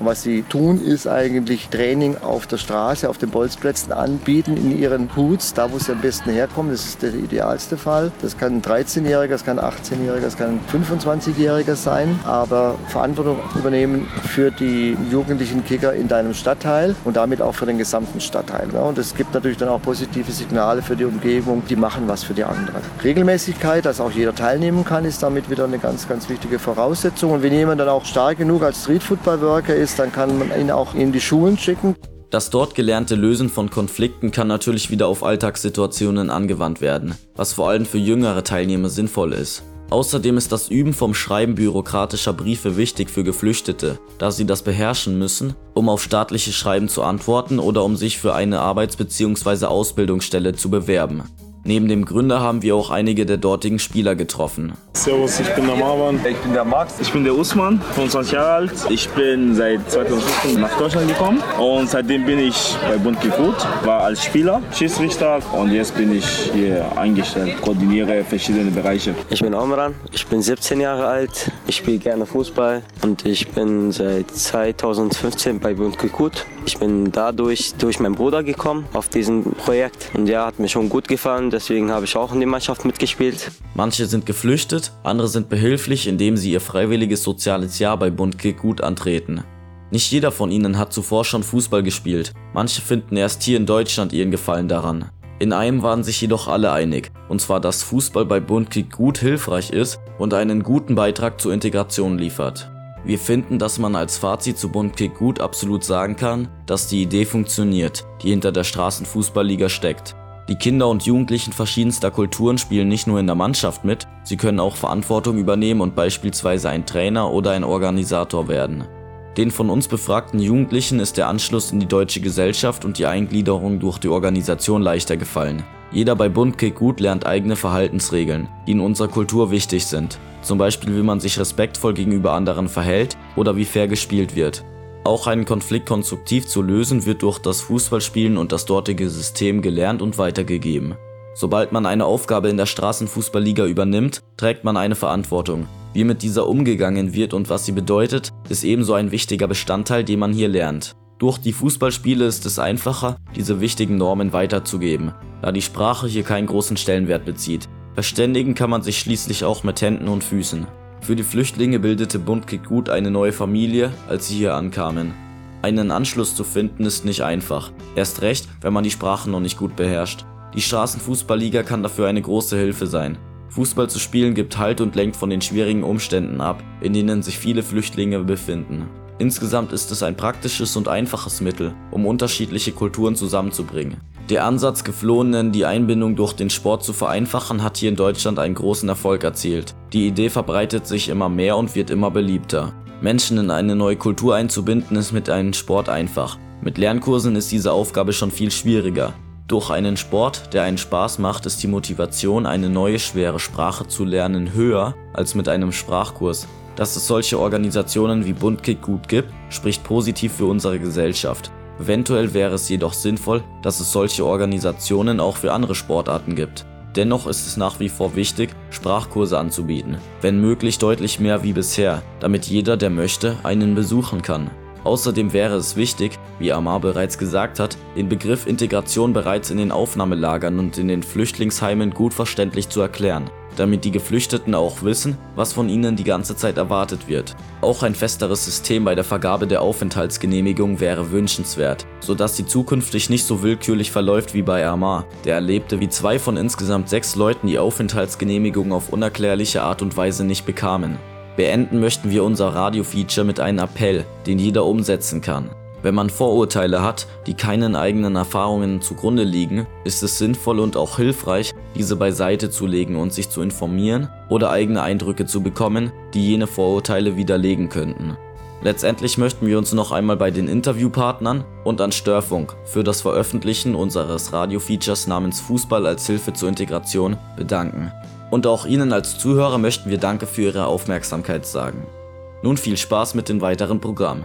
Und was sie tun, ist eigentlich Training auf der Straße, auf den Bolzplätzen anbieten, in ihren Hoods, da wo sie am besten herkommen. Das ist der idealste Fall. Das kann ein 13-Jähriger, das kann ein 18-Jähriger, das kann ein 25-Jähriger sein. Aber Verantwortung übernehmen für die jugendlichen Kicker in deinem Stadtteil und damit auch für den gesamten Stadtteil. Und es gibt natürlich dann auch positive Signale für die Umgebung, die machen was für die anderen. Regelmäßigkeit, dass auch jeder teilnehmen kann, ist damit wieder eine ganz, ganz wichtige Voraussetzung. Und wenn jemand dann auch stark genug als Street Football Worker ist, dann kann man ihn auch in die Schulen schicken. Das dort gelernte Lösen von Konflikten kann natürlich wieder auf Alltagssituationen angewandt werden, was vor allem für jüngere Teilnehmer sinnvoll ist. Außerdem ist das Üben vom Schreiben bürokratischer Briefe wichtig für Geflüchtete, da sie das beherrschen müssen, um auf staatliche Schreiben zu antworten oder um sich für eine Arbeits- bzw. Ausbildungsstelle zu bewerben. Neben dem Gründer haben wir auch einige der dortigen Spieler getroffen. Servus, ich bin der Marwan. Ich bin der Max. Ich bin der Usman, 25 Jahre alt. Ich bin seit 2015 nach Deutschland gekommen und seitdem bin ich bei Bund Gekut, war als Spieler, Schiedsrichter und jetzt bin ich hier eingestellt, koordiniere verschiedene Bereiche. Ich bin Omran, ich bin 17 Jahre alt, ich spiele gerne Fußball und ich bin seit 2015 bei Bund Gekut. Ich bin dadurch durch meinen Bruder gekommen auf diesem Projekt und der hat mir schon gut gefallen, deswegen habe ich auch in die Mannschaft mitgespielt. Manche sind geflüchtet, andere sind behilflich, indem sie ihr freiwilliges soziales Jahr bei Bund gut antreten. Nicht jeder von ihnen hat zuvor schon Fußball gespielt, manche finden erst hier in Deutschland ihren Gefallen daran. In einem waren sich jedoch alle einig, und zwar dass Fußball bei Bundkick gut hilfreich ist und einen guten Beitrag zur Integration liefert. Wir finden, dass man als Fazit zu Bundkick gut absolut sagen kann, dass die Idee funktioniert, die hinter der Straßenfußballliga steckt. Die Kinder und Jugendlichen verschiedenster Kulturen spielen nicht nur in der Mannschaft mit, sie können auch Verantwortung übernehmen und beispielsweise ein Trainer oder ein Organisator werden. Den von uns befragten Jugendlichen ist der Anschluss in die deutsche Gesellschaft und die Eingliederung durch die Organisation leichter gefallen. Jeder bei Bundkick gut lernt eigene Verhaltensregeln, die in unserer Kultur wichtig sind. Zum Beispiel wie man sich respektvoll gegenüber anderen verhält oder wie fair gespielt wird. Auch einen Konflikt konstruktiv zu lösen wird durch das Fußballspielen und das dortige System gelernt und weitergegeben. Sobald man eine Aufgabe in der Straßenfußballliga übernimmt, trägt man eine Verantwortung. Wie mit dieser umgegangen wird und was sie bedeutet, ist ebenso ein wichtiger Bestandteil, den man hier lernt. Durch die Fußballspiele ist es einfacher, diese wichtigen Normen weiterzugeben, da die Sprache hier keinen großen Stellenwert bezieht. Verständigen kann man sich schließlich auch mit Händen und Füßen. Für die Flüchtlinge bildete Bundkick gut eine neue Familie, als sie hier ankamen. Einen Anschluss zu finden ist nicht einfach, erst recht, wenn man die Sprache noch nicht gut beherrscht. Die Straßenfußballliga kann dafür eine große Hilfe sein. Fußball zu spielen gibt Halt und lenkt von den schwierigen Umständen ab, in denen sich viele Flüchtlinge befinden. Insgesamt ist es ein praktisches und einfaches Mittel, um unterschiedliche Kulturen zusammenzubringen. Der Ansatz, Geflohenen die Einbindung durch den Sport zu vereinfachen, hat hier in Deutschland einen großen Erfolg erzielt. Die Idee verbreitet sich immer mehr und wird immer beliebter. Menschen in eine neue Kultur einzubinden ist mit einem Sport einfach. Mit Lernkursen ist diese Aufgabe schon viel schwieriger. Durch einen Sport, der einen Spaß macht, ist die Motivation, eine neue schwere Sprache zu lernen, höher als mit einem Sprachkurs. Dass es solche Organisationen wie Bundkick gut gibt, spricht positiv für unsere Gesellschaft. Eventuell wäre es jedoch sinnvoll, dass es solche Organisationen auch für andere Sportarten gibt. Dennoch ist es nach wie vor wichtig, Sprachkurse anzubieten, wenn möglich deutlich mehr wie bisher, damit jeder, der möchte, einen besuchen kann. Außerdem wäre es wichtig, wie Amar bereits gesagt hat, den Begriff Integration bereits in den Aufnahmelagern und in den Flüchtlingsheimen gut verständlich zu erklären, damit die Geflüchteten auch wissen, was von ihnen die ganze Zeit erwartet wird. Auch ein festeres System bei der Vergabe der Aufenthaltsgenehmigung wäre wünschenswert, sodass sie zukünftig nicht so willkürlich verläuft wie bei Amar, der erlebte, wie zwei von insgesamt sechs Leuten die Aufenthaltsgenehmigung auf unerklärliche Art und Weise nicht bekamen. Beenden möchten wir unser Radio-Feature mit einem Appell, den jeder umsetzen kann. Wenn man Vorurteile hat, die keinen eigenen Erfahrungen zugrunde liegen, ist es sinnvoll und auch hilfreich, diese beiseite zu legen und sich zu informieren oder eigene Eindrücke zu bekommen, die jene Vorurteile widerlegen könnten. Letztendlich möchten wir uns noch einmal bei den Interviewpartnern und an Störfunk für das Veröffentlichen unseres Radio-Features namens Fußball als Hilfe zur Integration bedanken. Und auch Ihnen als Zuhörer möchten wir Danke für Ihre Aufmerksamkeit sagen. Nun viel Spaß mit dem weiteren Programm.